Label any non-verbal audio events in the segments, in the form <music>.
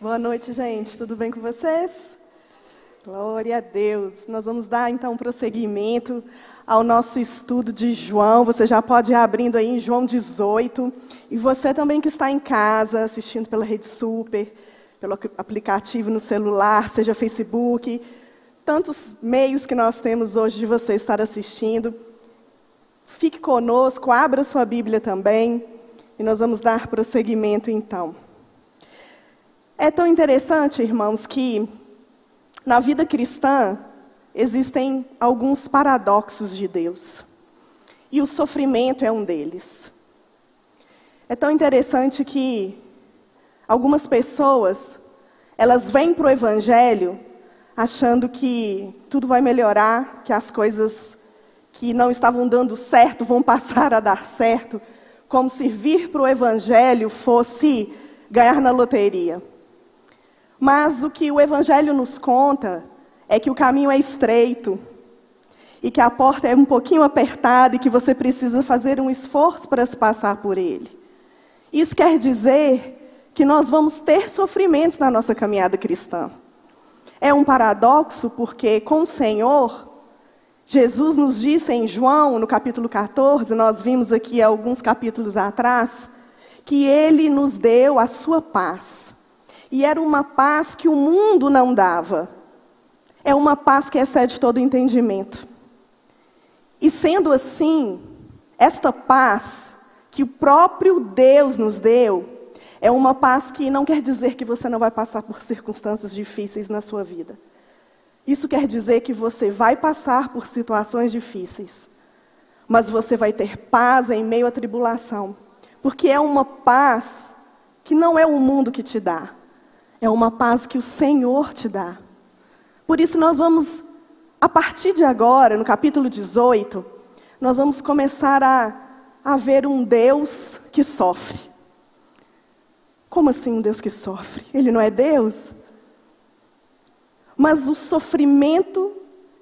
Boa noite, gente. Tudo bem com vocês? Glória a Deus. Nós vamos dar então prosseguimento ao nosso estudo de João. Você já pode ir abrindo aí em João 18. E você também que está em casa, assistindo pela Rede Super, pelo aplicativo no celular, seja Facebook, tantos meios que nós temos hoje de você estar assistindo. Fique conosco, abra sua Bíblia também, e nós vamos dar prosseguimento então. É tão interessante, irmãos, que na vida cristã existem alguns paradoxos de Deus. E o sofrimento é um deles. É tão interessante que algumas pessoas, elas vêm para o Evangelho achando que tudo vai melhorar, que as coisas que não estavam dando certo vão passar a dar certo, como se vir para o Evangelho fosse ganhar na loteria. Mas o que o Evangelho nos conta é que o caminho é estreito e que a porta é um pouquinho apertada e que você precisa fazer um esforço para se passar por ele. Isso quer dizer que nós vamos ter sofrimentos na nossa caminhada cristã. É um paradoxo porque com o Senhor, Jesus nos disse em João, no capítulo 14, nós vimos aqui alguns capítulos atrás, que ele nos deu a sua paz. E era uma paz que o mundo não dava. É uma paz que excede todo entendimento. E sendo assim, esta paz que o próprio Deus nos deu, é uma paz que não quer dizer que você não vai passar por circunstâncias difíceis na sua vida. Isso quer dizer que você vai passar por situações difíceis, mas você vai ter paz em meio à tribulação, porque é uma paz que não é o mundo que te dá, é uma paz que o Senhor te dá. Por isso, nós vamos, a partir de agora, no capítulo 18, nós vamos começar a, a ver um Deus que sofre. Como assim um Deus que sofre? Ele não é Deus? Mas o sofrimento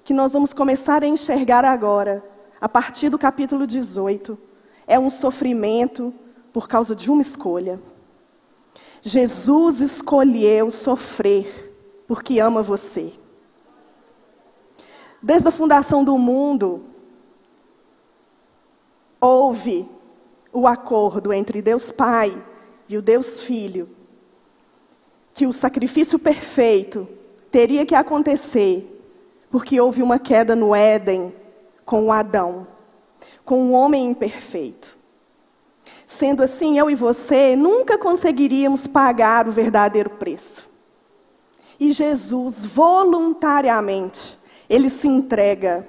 que nós vamos começar a enxergar agora, a partir do capítulo 18, é um sofrimento por causa de uma escolha. Jesus escolheu sofrer porque ama você. Desde a fundação do mundo, houve o acordo entre Deus Pai e o Deus Filho, que o sacrifício perfeito teria que acontecer, porque houve uma queda no Éden com o Adão, com o homem imperfeito. Sendo assim, eu e você nunca conseguiríamos pagar o verdadeiro preço. E Jesus, voluntariamente, ele se entrega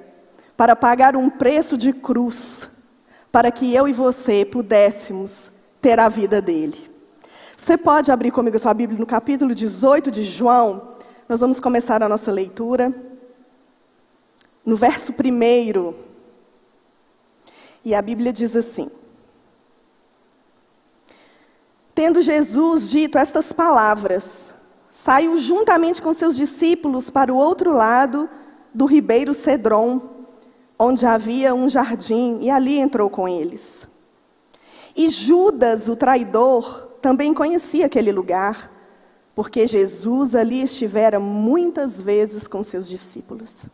para pagar um preço de cruz, para que eu e você pudéssemos ter a vida dele. Você pode abrir comigo a sua Bíblia no capítulo 18 de João. Nós vamos começar a nossa leitura. No verso 1. E a Bíblia diz assim: Tendo Jesus dito estas palavras, saiu juntamente com seus discípulos para o outro lado do ribeiro Cedron, onde havia um jardim, e ali entrou com eles. E Judas, o traidor, também conhecia aquele lugar, porque Jesus ali estivera muitas vezes com seus discípulos.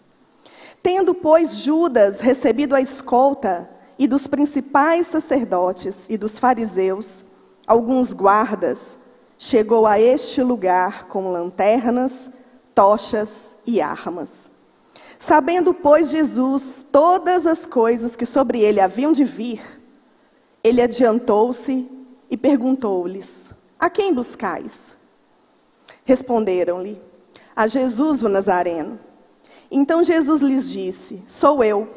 Tendo, pois, Judas recebido a escolta e dos principais sacerdotes e dos fariseus, alguns guardas, chegou a este lugar com lanternas, tochas e armas. Sabendo, pois, Jesus todas as coisas que sobre ele haviam de vir, ele adiantou-se e perguntou-lhes: A quem buscais? Responderam-lhe: A Jesus o Nazareno. Então Jesus lhes disse: Sou eu.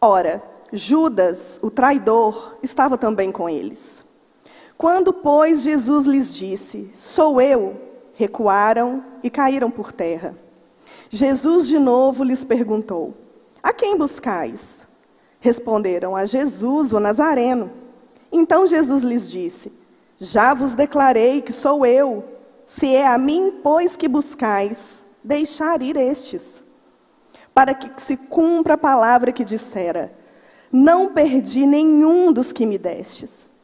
Ora, Judas, o traidor, estava também com eles. Quando, pois, Jesus lhes disse: Sou eu, recuaram e caíram por terra. Jesus de novo lhes perguntou: A quem buscais? Responderam: A Jesus, o Nazareno. Então Jesus lhes disse: Já vos declarei que sou eu. Se é a mim, pois, que buscais, deixar ir estes. Para que se cumpra a palavra que dissera: Não perdi nenhum dos que me destes.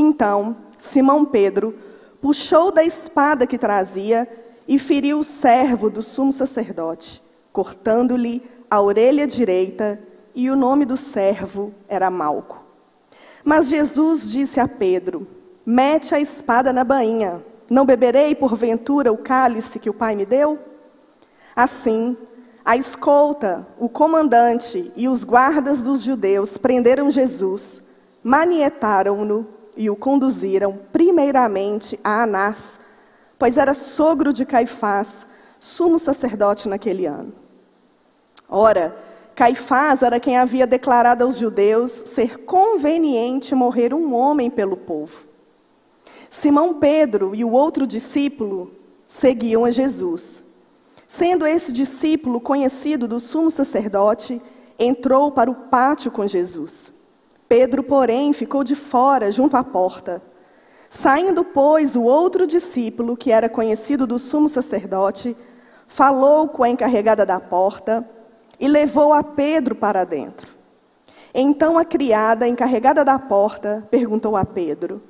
Então, Simão Pedro puxou da espada que trazia e feriu o servo do sumo sacerdote, cortando-lhe a orelha direita, e o nome do servo era Malco. Mas Jesus disse a Pedro: Mete a espada na bainha. Não beberei, porventura, o cálice que o Pai me deu? Assim, a escolta, o comandante e os guardas dos judeus prenderam Jesus, manietaram-no e o conduziram primeiramente a Anás, pois era sogro de Caifás, sumo sacerdote naquele ano. Ora, Caifás era quem havia declarado aos judeus ser conveniente morrer um homem pelo povo. Simão Pedro e o outro discípulo seguiam a Jesus. Sendo esse discípulo conhecido do sumo sacerdote, entrou para o pátio com Jesus. Pedro, porém, ficou de fora, junto à porta. Saindo, pois, o outro discípulo, que era conhecido do sumo sacerdote, falou com a encarregada da porta e levou a Pedro para dentro. Então a criada, encarregada da porta, perguntou a Pedro: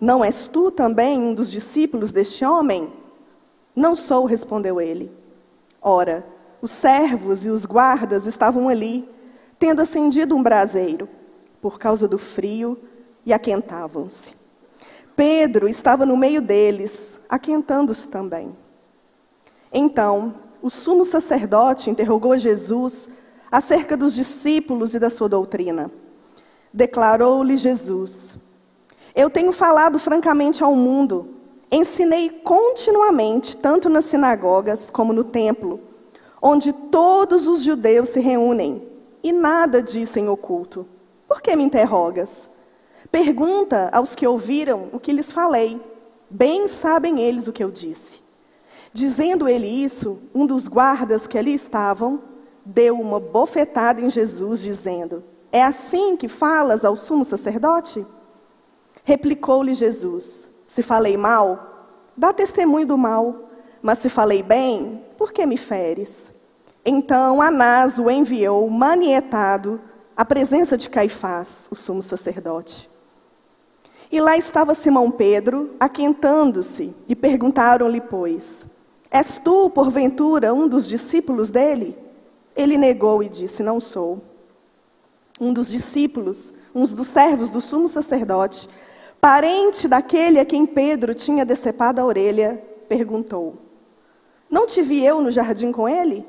Não és tu também um dos discípulos deste homem? Não sou, respondeu ele. Ora, os servos e os guardas estavam ali, tendo acendido um braseiro, por causa do frio, e aquentavam-se. Pedro estava no meio deles, aquentando-se também. Então, o sumo sacerdote interrogou Jesus acerca dos discípulos e da sua doutrina. Declarou-lhe Jesus: Eu tenho falado francamente ao mundo, ensinei continuamente, tanto nas sinagogas como no templo, onde todos os judeus se reúnem, e nada disse em oculto. Por que me interrogas? Pergunta aos que ouviram o que lhes falei. Bem sabem eles o que eu disse. Dizendo ele isso, um dos guardas que ali estavam deu uma bofetada em Jesus, dizendo: É assim que falas ao sumo sacerdote? Replicou-lhe Jesus: Se falei mal, dá testemunho do mal, mas se falei bem, por que me feres? Então Anás o enviou manietado à presença de Caifás, o sumo sacerdote. E lá estava Simão Pedro, aquentando-se, e perguntaram-lhe, pois, És tu, porventura, um dos discípulos dele? Ele negou e disse: Não sou. Um dos discípulos, um dos servos do sumo sacerdote, parente daquele a quem Pedro tinha decepado a orelha, perguntou: Não te vi eu no jardim com ele?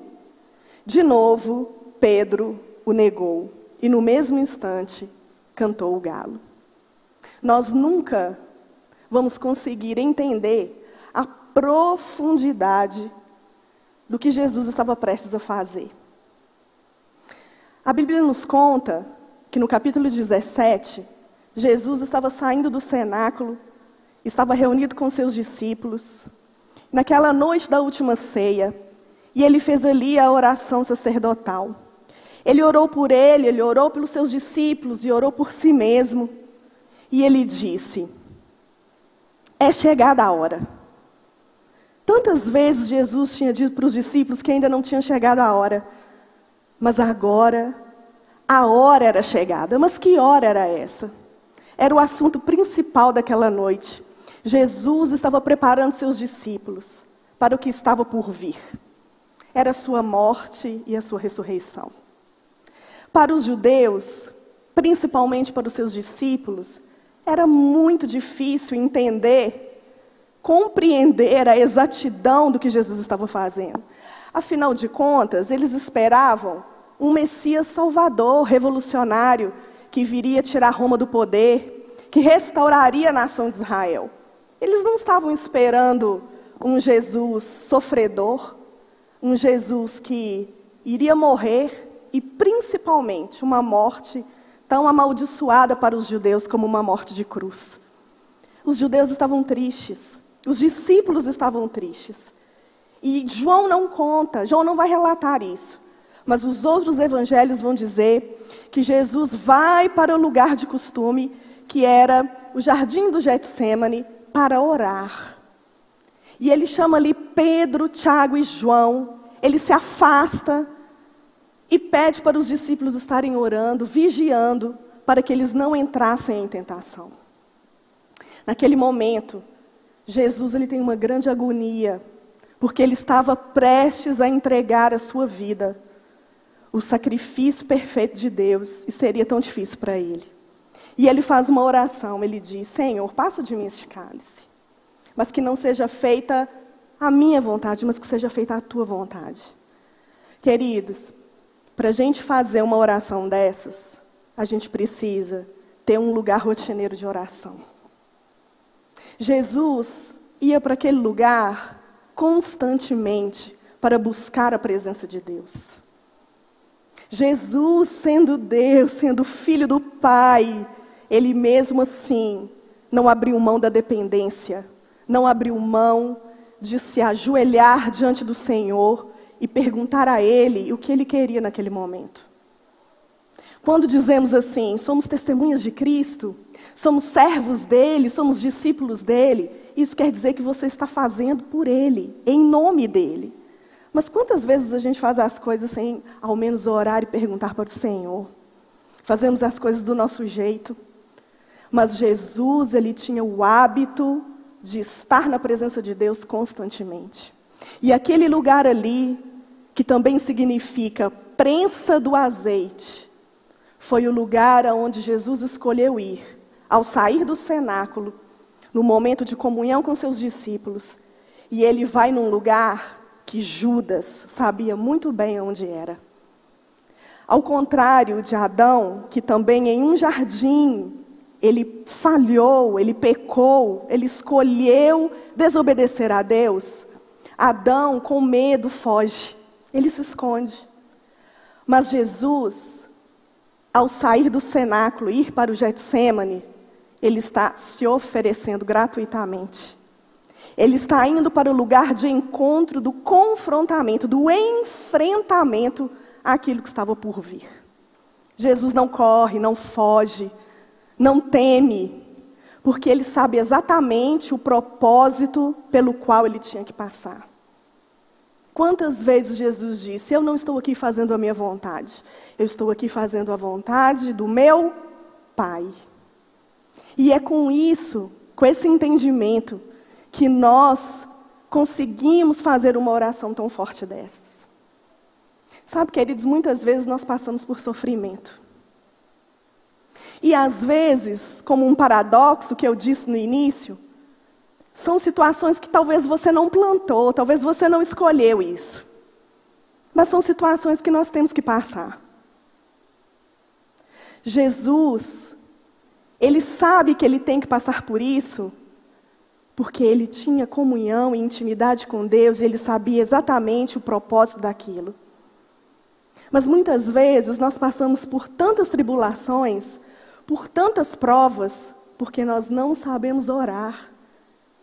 De novo, Pedro o negou, e no mesmo instante cantou o galo. Nós nunca vamos conseguir entender a profundidade do que Jesus estava prestes a fazer. A Bíblia nos conta que no capítulo 17, Jesus estava saindo do cenáculo, estava reunido com seus discípulos, naquela noite da última ceia, e ele fez ali a oração sacerdotal. Ele orou por ele, ele orou pelos seus discípulos e orou por si mesmo. E ele disse: É chegada a hora. Tantas vezes Jesus tinha dito para os discípulos que ainda não tinha chegado a hora. Mas agora, a hora era chegada. Mas que hora era essa? Era o assunto principal daquela noite. Jesus estava preparando seus discípulos para o que estava por vir. Era a sua morte e a sua ressurreição. Para os judeus, principalmente para os seus discípulos, era muito difícil entender compreender a exatidão do que Jesus estava fazendo. Afinal de contas, eles esperavam um Messias salvador, revolucionário, que viria tirar Roma do poder, que restauraria a nação de Israel. Eles não estavam esperando um Jesus sofredor, um Jesus que iria morrer e principalmente uma morte tão amaldiçoada para os judeus como uma morte de cruz. Os judeus estavam tristes, os discípulos estavam tristes. E João não conta, João não vai relatar isso. Mas os outros evangelhos vão dizer que Jesus vai para o lugar de costume, que era o jardim do Getsemane, para orar. E ele chama ali Pedro, Tiago e João. Ele se afasta e pede para os discípulos estarem orando, vigiando, para que eles não entrassem em tentação. Naquele momento, Jesus ele tem uma grande agonia, porque ele estava prestes a entregar a sua vida, o sacrifício perfeito de Deus, e seria tão difícil para ele. E ele faz uma oração, ele diz: Senhor, passa de mim este cálice, mas que não seja feita a minha vontade, mas que seja feita a tua vontade. Queridos, para a gente fazer uma oração dessas, a gente precisa ter um lugar rotineiro de oração. Jesus ia para aquele lugar constantemente para buscar a presença de Deus. Jesus, sendo Deus, sendo filho do Pai, ele mesmo assim não abriu mão da dependência, não abriu mão de se ajoelhar diante do Senhor e perguntar a Ele o que Ele queria naquele momento. Quando dizemos assim, somos testemunhas de Cristo, somos servos dele, somos discípulos dele, isso quer dizer que você está fazendo por ele, em nome dele. Mas quantas vezes a gente faz as coisas sem ao menos orar e perguntar para o Senhor? Fazemos as coisas do nosso jeito. Mas Jesus, ele tinha o hábito de estar na presença de Deus constantemente. E aquele lugar ali, que também significa prensa do azeite, foi o lugar aonde Jesus escolheu ir, ao sair do cenáculo, no momento de comunhão com seus discípulos. E ele vai num lugar que Judas sabia muito bem onde era. Ao contrário de Adão, que também em um jardim ele falhou, ele pecou, ele escolheu desobedecer a Deus, Adão, com medo, foge, ele se esconde. Mas Jesus, ao sair do cenáculo, ir para o Getsemane, ele está se oferecendo gratuitamente. Ele está indo para o lugar de encontro do confrontamento, do enfrentamento àquilo que estava por vir. Jesus não corre, não foge, não teme, porque ele sabe exatamente o propósito pelo qual ele tinha que passar. Quantas vezes Jesus disse: Eu não estou aqui fazendo a minha vontade, eu estou aqui fazendo a vontade do meu Pai. E é com isso, com esse entendimento, que nós conseguimos fazer uma oração tão forte dessas. Sabe, queridos, muitas vezes nós passamos por sofrimento. E às vezes, como um paradoxo que eu disse no início, são situações que talvez você não plantou, talvez você não escolheu isso. Mas são situações que nós temos que passar. Jesus, ele sabe que ele tem que passar por isso, porque ele tinha comunhão e intimidade com Deus e ele sabia exatamente o propósito daquilo. Mas muitas vezes nós passamos por tantas tribulações por tantas provas, porque nós não sabemos orar.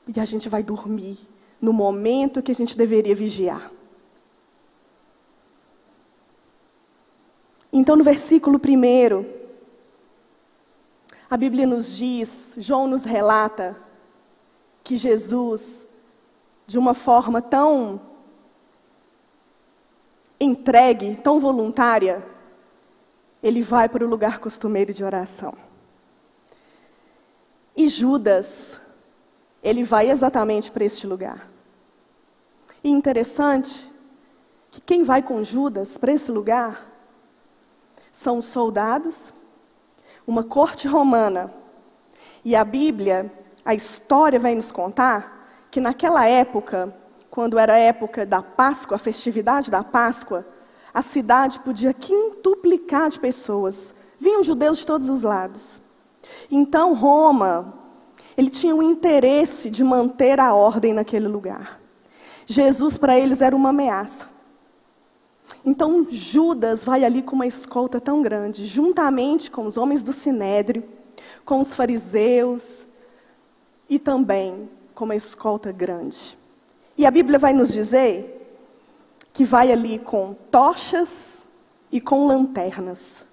E a gente vai dormir no momento que a gente deveria vigiar. Então, no versículo 1, a Bíblia nos diz, João nos relata, que Jesus, de uma forma tão entregue, tão voluntária, ele vai para o lugar costumeiro de oração. E Judas, ele vai exatamente para este lugar. E interessante que quem vai com Judas para esse lugar são os soldados, uma corte romana. E a Bíblia, a história vai nos contar que naquela época, quando era a época da Páscoa, a festividade da Páscoa, a cidade podia quintuplicar de pessoas. Vinham judeus de todos os lados. Então, Roma, ele tinha o interesse de manter a ordem naquele lugar. Jesus, para eles, era uma ameaça. Então, Judas vai ali com uma escolta tão grande, juntamente com os homens do sinédrio, com os fariseus e também com uma escolta grande. E a Bíblia vai nos dizer que vai ali com tochas e com lanternas.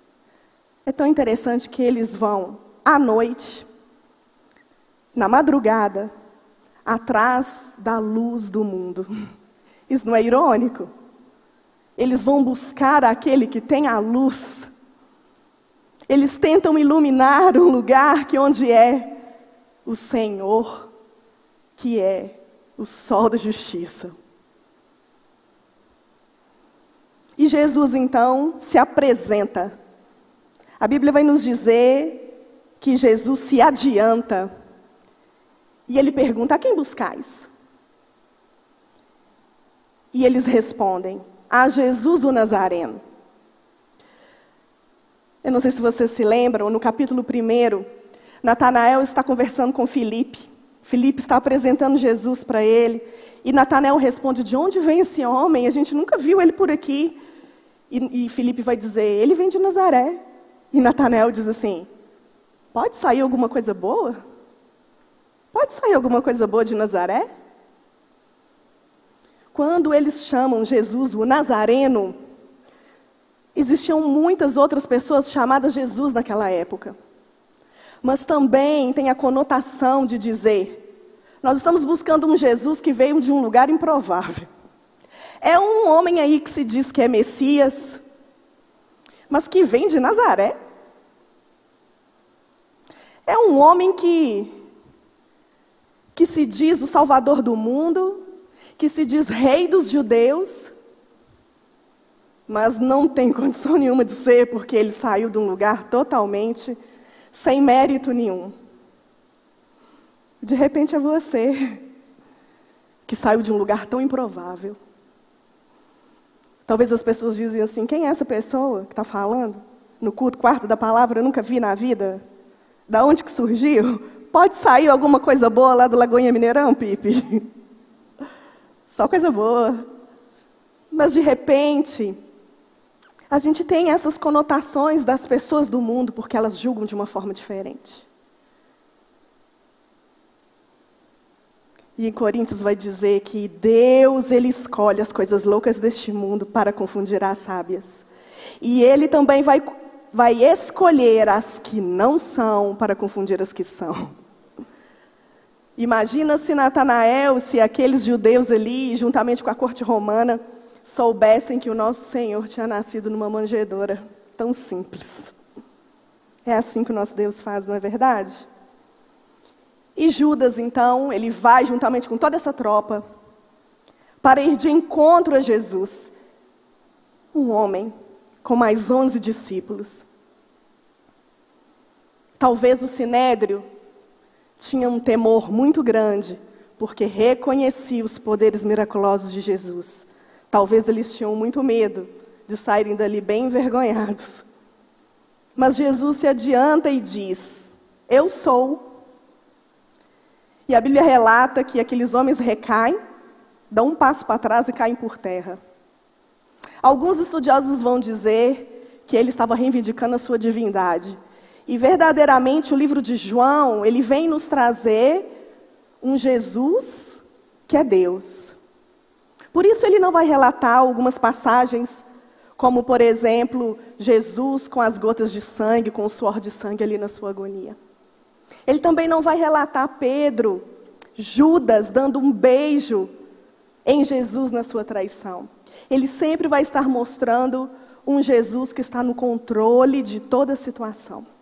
É tão interessante que eles vão à noite, na madrugada, atrás da luz do mundo. Isso não é irônico? Eles vão buscar aquele que tem a luz. Eles tentam iluminar um lugar que onde é o Senhor. que é o sol da justiça. E Jesus então se apresenta. A Bíblia vai nos dizer que Jesus se adianta. E ele pergunta: A quem buscais? E eles respondem: A Jesus o Nazareno. Eu não sei se vocês se lembram, no capítulo 1, Natanael está conversando com Filipe. Filipe está apresentando Jesus para ele. E Natanael responde: De onde vem esse homem? A gente nunca viu ele por aqui. E, e Filipe vai dizer: Ele vem de Nazaré. E Natanael diz assim: Pode sair alguma coisa boa? Pode sair alguma coisa boa de Nazaré? Quando eles chamam Jesus o Nazareno, existiam muitas outras pessoas chamadas Jesus naquela época. Mas também tem a conotação de dizer: nós estamos buscando um Jesus que veio de um lugar improvável. É um homem aí que se diz que é Messias, mas que vem de Nazaré. É um homem que que se diz o salvador do mundo, que se diz rei dos judeus, mas não tem condição nenhuma de ser, porque ele saiu de um lugar totalmente sem mérito nenhum. De repente é você que saiu de um lugar tão improvável. Talvez as pessoas dizem assim: quem é essa pessoa que está falando? No culto, quarto da palavra, eu nunca vi na vida. Da onde que surgiu? Pode sair alguma coisa boa lá do Lagoinha Mineirão, Pipe? <laughs> Só coisa boa. Mas de repente, a gente tem essas conotações das pessoas do mundo porque elas julgam de uma forma diferente. E em Coríntios vai dizer que Deus ele escolhe as coisas loucas deste mundo para confundir as sábias. E ele também vai, vai escolher as que não são para confundir as que são. Imagina se Natanael, se aqueles judeus ali, juntamente com a corte romana, soubessem que o nosso Senhor tinha nascido numa manjedoura. Tão simples. É assim que o nosso Deus faz, não é verdade? E Judas, então, ele vai juntamente com toda essa tropa para ir de encontro a Jesus. Um homem com mais onze discípulos. Talvez o sinédrio tinha um temor muito grande, porque reconhecia os poderes miraculosos de Jesus. Talvez eles tinham muito medo de saírem dali bem envergonhados. Mas Jesus se adianta e diz: Eu sou. E a Bíblia relata que aqueles homens recaem, dão um passo para trás e caem por terra. Alguns estudiosos vão dizer que ele estava reivindicando a sua divindade. E verdadeiramente o livro de João, ele vem nos trazer um Jesus que é Deus. Por isso ele não vai relatar algumas passagens, como por exemplo, Jesus com as gotas de sangue, com o suor de sangue ali na sua agonia. Ele também não vai relatar Pedro, Judas dando um beijo em Jesus na sua traição. Ele sempre vai estar mostrando um Jesus que está no controle de toda a situação.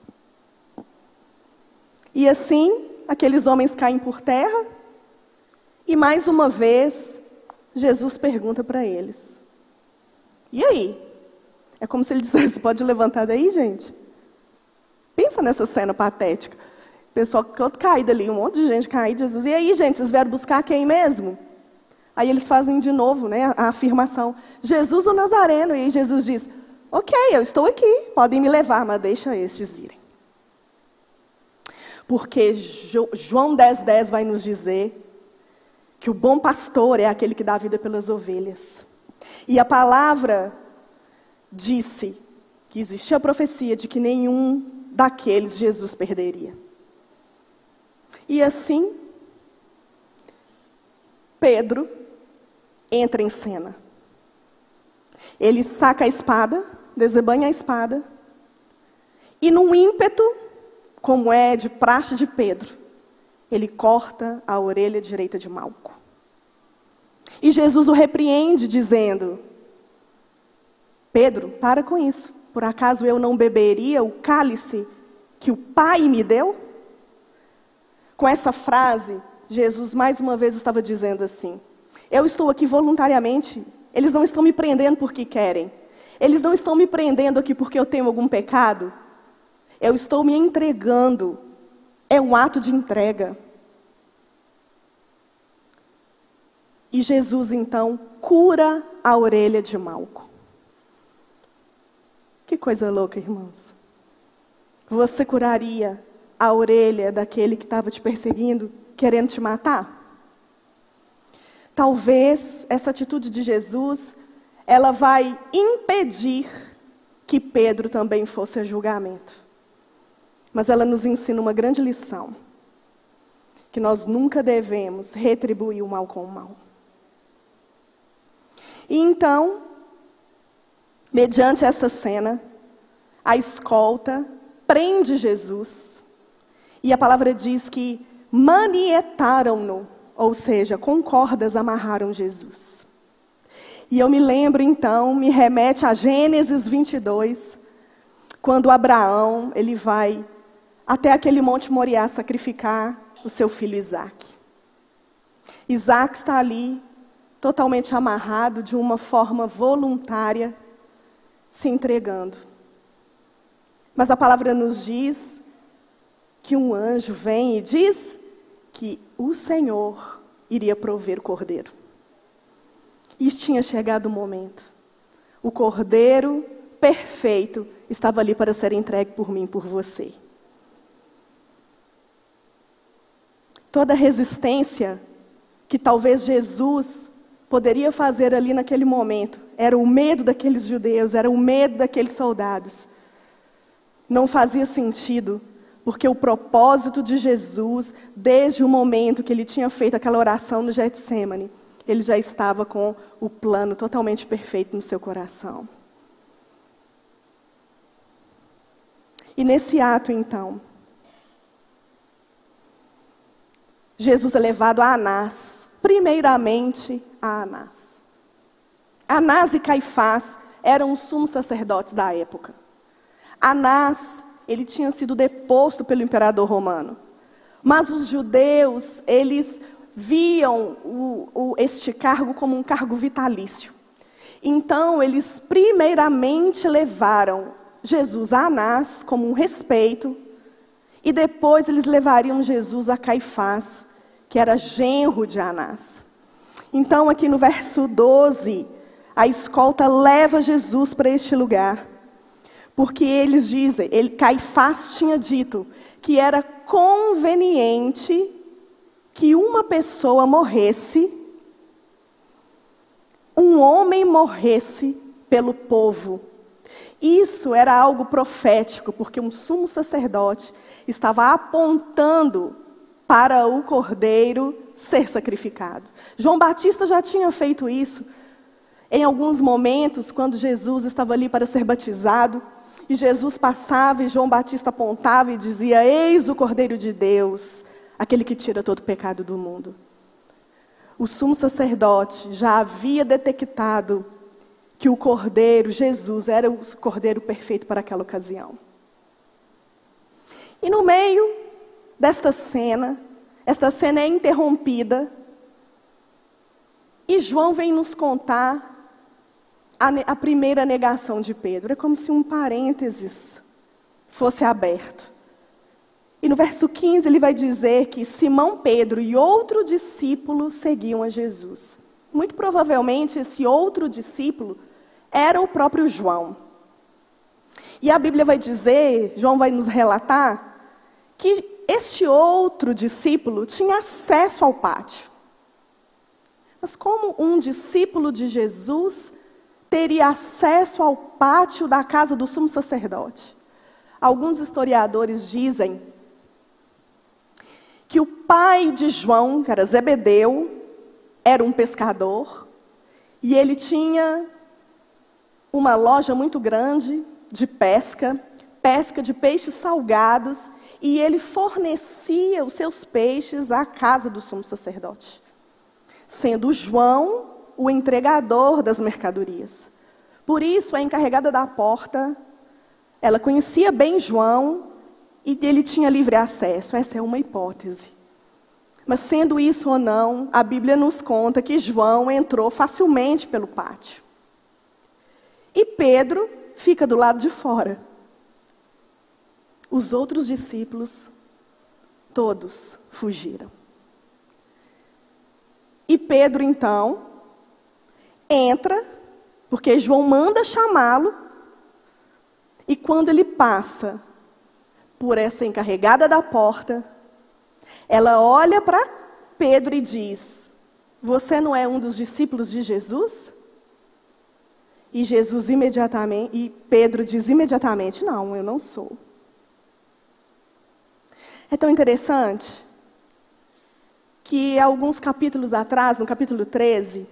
E assim, aqueles homens caem por terra, e mais uma vez, Jesus pergunta para eles: E aí? É como se ele dissesse: <laughs> Pode levantar daí, gente? Pensa nessa cena patética. O pessoal todo caído ali, um monte de gente caída, Jesus. E aí, gente, vocês vieram buscar quem mesmo? Aí eles fazem de novo né, a afirmação: Jesus o Nazareno. E aí Jesus diz: Ok, eu estou aqui, podem me levar, mas deixa estes irem. Porque João 10,10 10 vai nos dizer que o bom pastor é aquele que dá vida pelas ovelhas. E a palavra disse que existia a profecia de que nenhum daqueles Jesus perderia. E assim, Pedro entra em cena. Ele saca a espada, desembanha a espada, e num ímpeto como é de praxe de Pedro, ele corta a orelha direita de Malco. E Jesus o repreende, dizendo: Pedro, para com isso. Por acaso eu não beberia o cálice que o Pai me deu? Com essa frase, Jesus mais uma vez estava dizendo assim: Eu estou aqui voluntariamente, eles não estão me prendendo porque querem, eles não estão me prendendo aqui porque eu tenho algum pecado, eu estou me entregando, é um ato de entrega. E Jesus então cura a orelha de Malco. Que coisa louca, irmãos. Você curaria a orelha daquele que estava te perseguindo, querendo te matar? Talvez essa atitude de Jesus, ela vai impedir que Pedro também fosse a julgamento. Mas ela nos ensina uma grande lição: que nós nunca devemos retribuir o mal com o mal. E então, mediante essa cena, a escolta prende Jesus. E a palavra diz que manietaram-no, ou seja, com cordas amarraram Jesus. E eu me lembro então, me remete a Gênesis 22, quando Abraão, ele vai até aquele monte Moriá sacrificar o seu filho Isaac. Isaac está ali totalmente amarrado de uma forma voluntária, se entregando. Mas a palavra nos diz que um anjo vem e diz que o Senhor iria prover o cordeiro. E tinha chegado o momento. O cordeiro perfeito estava ali para ser entregue por mim, por você. Toda resistência que talvez Jesus poderia fazer ali naquele momento. Era o medo daqueles judeus, era o medo daqueles soldados. Não fazia sentido, porque o propósito de Jesus, desde o momento que ele tinha feito aquela oração no Getsemane, ele já estava com o plano totalmente perfeito no seu coração. E nesse ato, então, Jesus é levado a Anás, primeiramente a Anás. Anás e Caifás eram os sumos sacerdotes da época. Anás, ele tinha sido deposto pelo imperador romano. Mas os judeus, eles viam o, o, este cargo como um cargo vitalício. Então, eles primeiramente levaram Jesus a Anás como um respeito, e depois eles levariam Jesus a Caifás, que era genro de Anás. Então, aqui no verso 12, a escolta leva Jesus para este lugar. Porque eles dizem, ele, Caifás tinha dito que era conveniente que uma pessoa morresse, um homem morresse pelo povo. Isso era algo profético, porque um sumo sacerdote estava apontando para o cordeiro ser sacrificado. João Batista já tinha feito isso em alguns momentos, quando Jesus estava ali para ser batizado, e Jesus passava e João Batista apontava e dizia: Eis o Cordeiro de Deus, aquele que tira todo o pecado do mundo. O sumo sacerdote já havia detectado que o Cordeiro, Jesus, era o Cordeiro perfeito para aquela ocasião. E no meio desta cena, esta cena é interrompida e João vem nos contar a, a primeira negação de Pedro. É como se um parênteses fosse aberto. E no verso 15 ele vai dizer que Simão Pedro e outro discípulo seguiam a Jesus. Muito provavelmente esse outro discípulo era o próprio João. E a Bíblia vai dizer, João vai nos relatar, que este outro discípulo tinha acesso ao pátio. Mas como um discípulo de Jesus teria acesso ao pátio da casa do sumo sacerdote? Alguns historiadores dizem que o pai de João, que era Zebedeu, era um pescador e ele tinha uma loja muito grande de pesca, pesca de peixes salgados, e ele fornecia os seus peixes à casa do sumo sacerdote sendo João o entregador das mercadorias. Por isso, a encarregada da porta, ela conhecia bem João e ele tinha livre acesso. Essa é uma hipótese. Mas sendo isso ou não, a Bíblia nos conta que João entrou facilmente pelo pátio. E Pedro fica do lado de fora. Os outros discípulos, todos fugiram. E Pedro, então, entra, porque João manda chamá-lo, e quando ele passa por essa encarregada da porta, ela olha para Pedro e diz: Você não é um dos discípulos de Jesus? E Jesus imediatamente, e Pedro diz imediatamente: Não, eu não sou. É tão interessante que alguns capítulos atrás, no capítulo 13,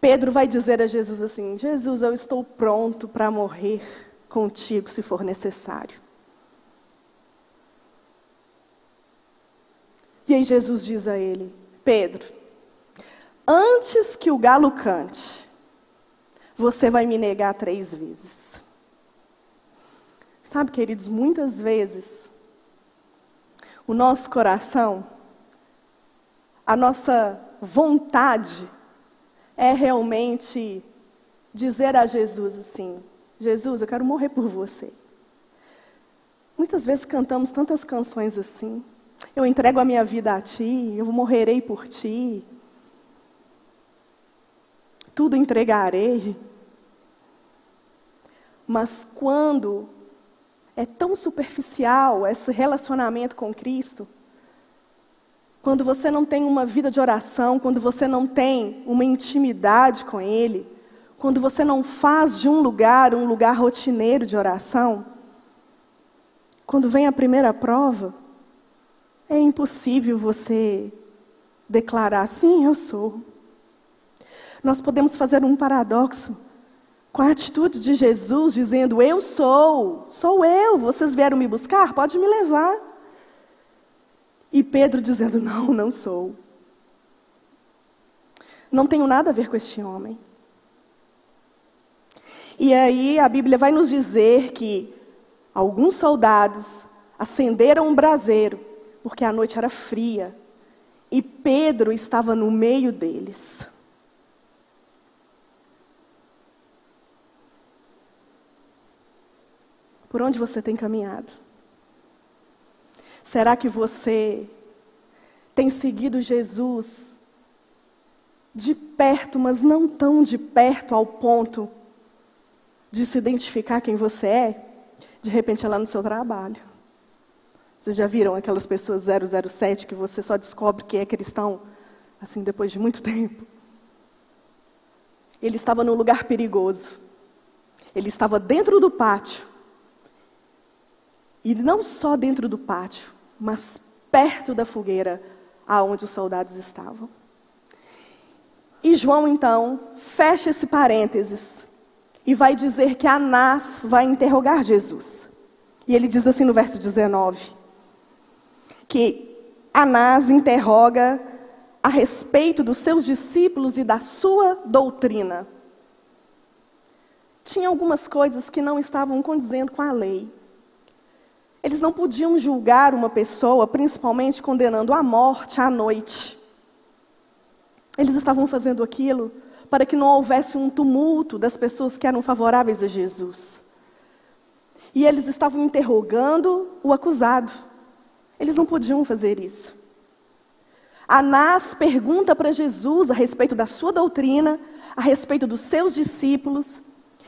Pedro vai dizer a Jesus assim: Jesus, eu estou pronto para morrer contigo se for necessário. E aí Jesus diz a ele: Pedro, antes que o galo cante, você vai me negar três vezes. Sabe, queridos, muitas vezes o nosso coração, a nossa vontade é realmente dizer a Jesus assim: Jesus, eu quero morrer por você. Muitas vezes cantamos tantas canções assim. Eu entrego a minha vida a ti, eu morrerei por ti. Tudo entregarei. Mas quando é tão superficial esse relacionamento com Cristo, quando você não tem uma vida de oração, quando você não tem uma intimidade com Ele, quando você não faz de um lugar um lugar rotineiro de oração, quando vem a primeira prova, é impossível você declarar, sim, eu sou. Nós podemos fazer um paradoxo com a atitude de Jesus dizendo: Eu sou, sou eu, vocês vieram me buscar, pode me levar. E Pedro dizendo: <laughs> Não, não sou. Não tenho nada a ver com este homem. E aí a Bíblia vai nos dizer que alguns soldados acenderam um braseiro porque a noite era fria e Pedro estava no meio deles. Por onde você tem caminhado? Será que você tem seguido Jesus de perto, mas não tão de perto ao ponto de se identificar quem você é? De repente é lá no seu trabalho. Vocês já viram aquelas pessoas 007 que você só descobre que é cristão assim depois de muito <laughs> tempo? Ele estava num lugar perigoso. Ele estava dentro do pátio. E não só dentro do pátio, mas perto da fogueira aonde os soldados estavam. E João então fecha esse parênteses e vai dizer que Anás vai interrogar Jesus. E ele diz assim no verso 19: que Anás interroga a respeito dos seus discípulos e da sua doutrina. Tinha algumas coisas que não estavam condizendo com a lei. Eles não podiam julgar uma pessoa, principalmente condenando à morte à noite. Eles estavam fazendo aquilo para que não houvesse um tumulto das pessoas que eram favoráveis a Jesus. E eles estavam interrogando o acusado. Eles não podiam fazer isso. Anás pergunta para Jesus a respeito da sua doutrina, a respeito dos seus discípulos,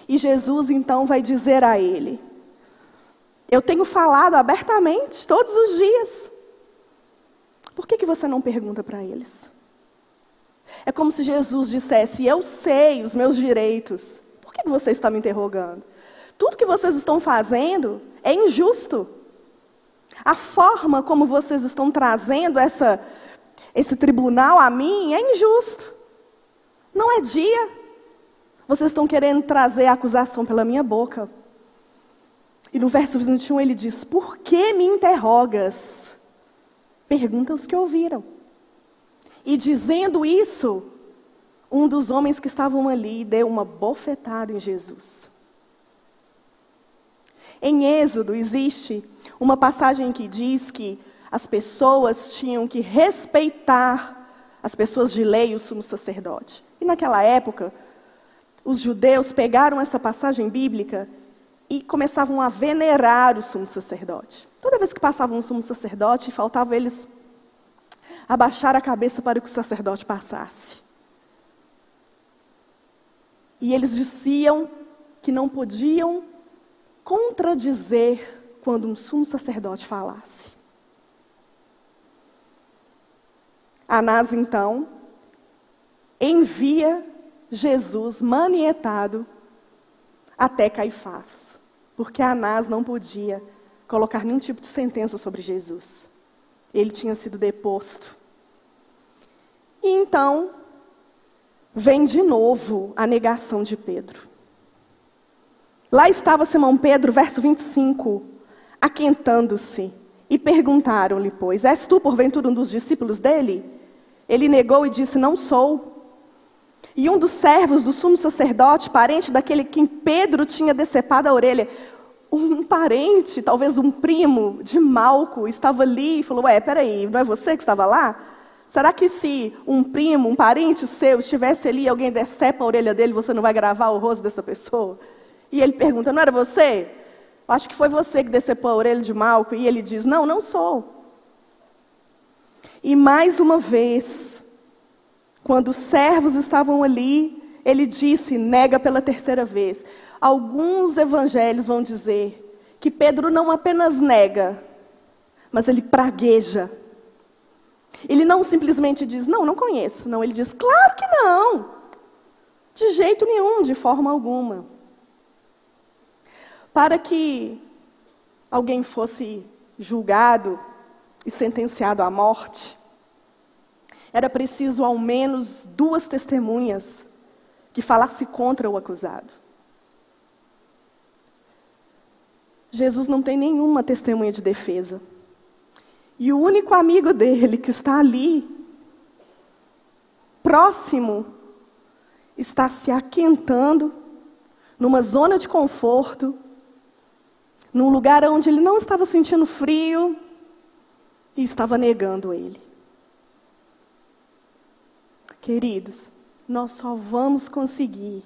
e Jesus então vai dizer a ele: Eu tenho falado abertamente todos os dias. Por que, que você não pergunta para eles? É como se Jesus dissesse: Eu sei os meus direitos. Por que você está me interrogando? Tudo que vocês estão fazendo é injusto. A forma como vocês estão trazendo essa, esse tribunal a mim é injusto. Não é dia. Vocês estão querendo trazer a acusação pela minha boca. E no verso 21 ele diz: Por que me interrogas? Pergunta os que ouviram. E dizendo isso, um dos homens que estavam ali deu uma bofetada em Jesus. Em Êxodo existe uma passagem que diz que as pessoas tinham que respeitar as pessoas de lei e o sumo sacerdote. E naquela época, os judeus pegaram essa passagem bíblica e começavam a venerar o sumo sacerdote. Toda vez que passava um sumo sacerdote, faltava eles abaixar a cabeça para que o sacerdote passasse. E eles diziam que não podiam contradizer quando um sumo sacerdote falasse. Anás, então, envia Jesus manietado até Caifás, porque Anás não podia colocar nenhum tipo de sentença sobre Jesus. Ele tinha sido deposto. E então, vem de novo a negação de Pedro. Lá estava Simão Pedro, verso 25, aquentando-se. E perguntaram-lhe, pois, és tu porventura um dos discípulos dele? Ele negou e disse, não sou. E um dos servos do sumo sacerdote, parente daquele quem Pedro tinha decepado a orelha, um parente, talvez um primo de Malco, estava ali e falou: Ué, peraí, não é você que estava lá? Será que se um primo, um parente seu, estivesse ali e alguém decepa a orelha dele, você não vai gravar o rosto dessa pessoa? E ele pergunta: Não era você? Acho que foi você que decepou a orelha de Malco. E ele diz: Não, não sou. E mais uma vez, quando os servos estavam ali, ele disse: Nega pela terceira vez. Alguns evangelhos vão dizer que Pedro não apenas nega, mas ele pragueja. Ele não simplesmente diz, não, não conheço. Não, ele diz, claro que não. De jeito nenhum, de forma alguma. Para que alguém fosse julgado e sentenciado à morte, era preciso ao menos duas testemunhas que falassem contra o acusado. Jesus não tem nenhuma testemunha de defesa. E o único amigo dele que está ali, próximo, está se aquentando, numa zona de conforto, num lugar onde ele não estava sentindo frio e estava negando ele. Queridos, nós só vamos conseguir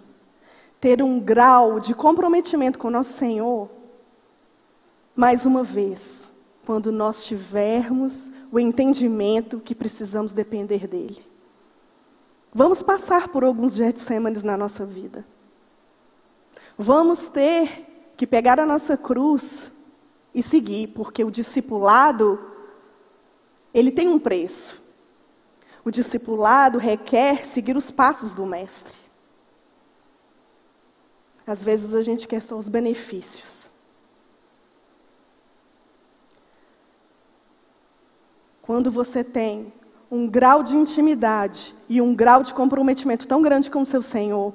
ter um grau de comprometimento com nosso Senhor, mais uma vez, quando nós tivermos o entendimento que precisamos depender dEle. Vamos passar por alguns Getsêmanes na nossa vida. Vamos ter que pegar a nossa cruz e seguir, porque o discipulado, ele tem um preço. O discipulado requer seguir os passos do Mestre. Às vezes a gente quer só os benefícios. Quando você tem um grau de intimidade e um grau de comprometimento tão grande com o seu Senhor,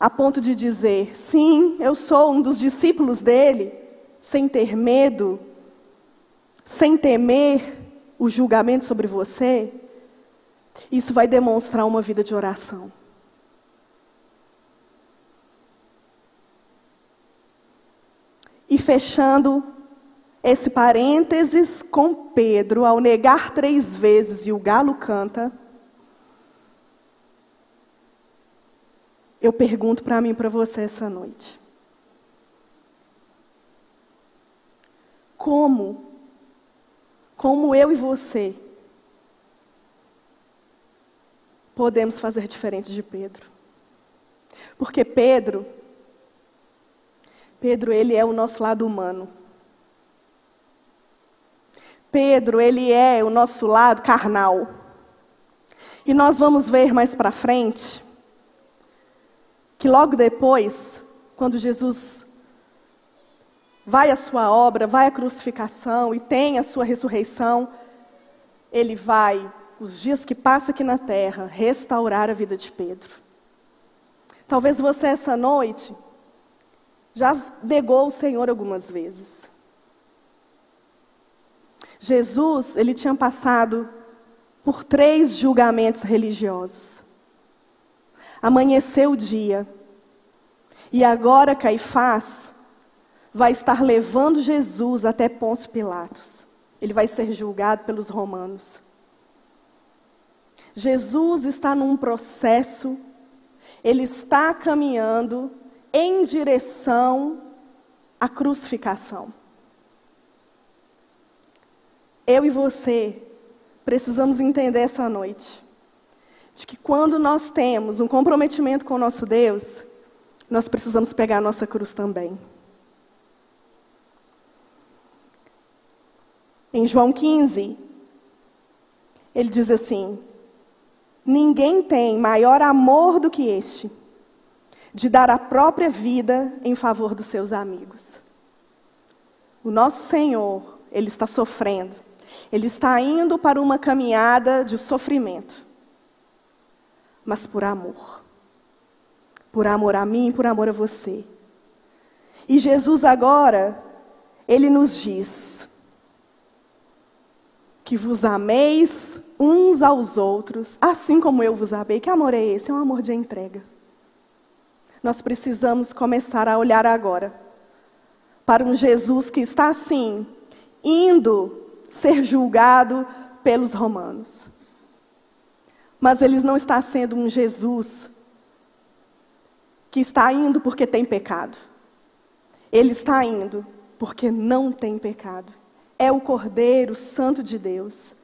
a ponto de dizer: sim, eu sou um dos discípulos dele, sem ter medo, sem temer o julgamento sobre você, isso vai demonstrar uma vida de oração. E fechando esse parênteses com Pedro, ao negar três vezes e o galo canta. eu pergunto para mim e para você essa noite. Como, como eu e você, podemos fazer diferente de Pedro? Porque Pedro, Pedro, ele é o nosso lado humano. Pedro, ele é o nosso lado carnal. E nós vamos ver mais para frente que logo depois, quando Jesus vai à sua obra, vai à crucificação e tem a sua ressurreição, ele vai, os dias que passa aqui na terra, restaurar a vida de Pedro. Talvez você essa noite já negou o Senhor algumas vezes. Jesus, ele tinha passado por três julgamentos religiosos. Amanheceu o dia. E agora Caifás vai estar levando Jesus até Pôncio Pilatos. ele vai ser julgado pelos romanos. Jesus está num processo, ele está caminhando em direção à crucificação. Eu e você precisamos entender essa noite de que quando nós temos um comprometimento com o nosso Deus, nós precisamos pegar a nossa cruz também. Em João 15, ele diz assim: Ninguém tem maior amor do que este, de dar a própria vida em favor dos seus amigos. O nosso Senhor, ele está sofrendo, ele está indo para uma caminhada de sofrimento, mas por amor. Por amor a mim, por amor a você. E Jesus agora, ele nos diz: que vos ameis uns aos outros, assim como eu vos amei. Que amor é esse? É um amor de entrega. Nós precisamos começar a olhar agora para um Jesus que está assim, indo ser julgado pelos romanos. Mas ele não está sendo um Jesus que está indo porque tem pecado. Ele está indo porque não tem pecado é o Cordeiro Santo de Deus.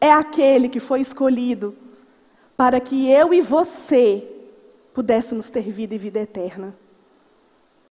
É aquele que foi escolhido para que eu e você pudéssemos ter vida e vida eterna.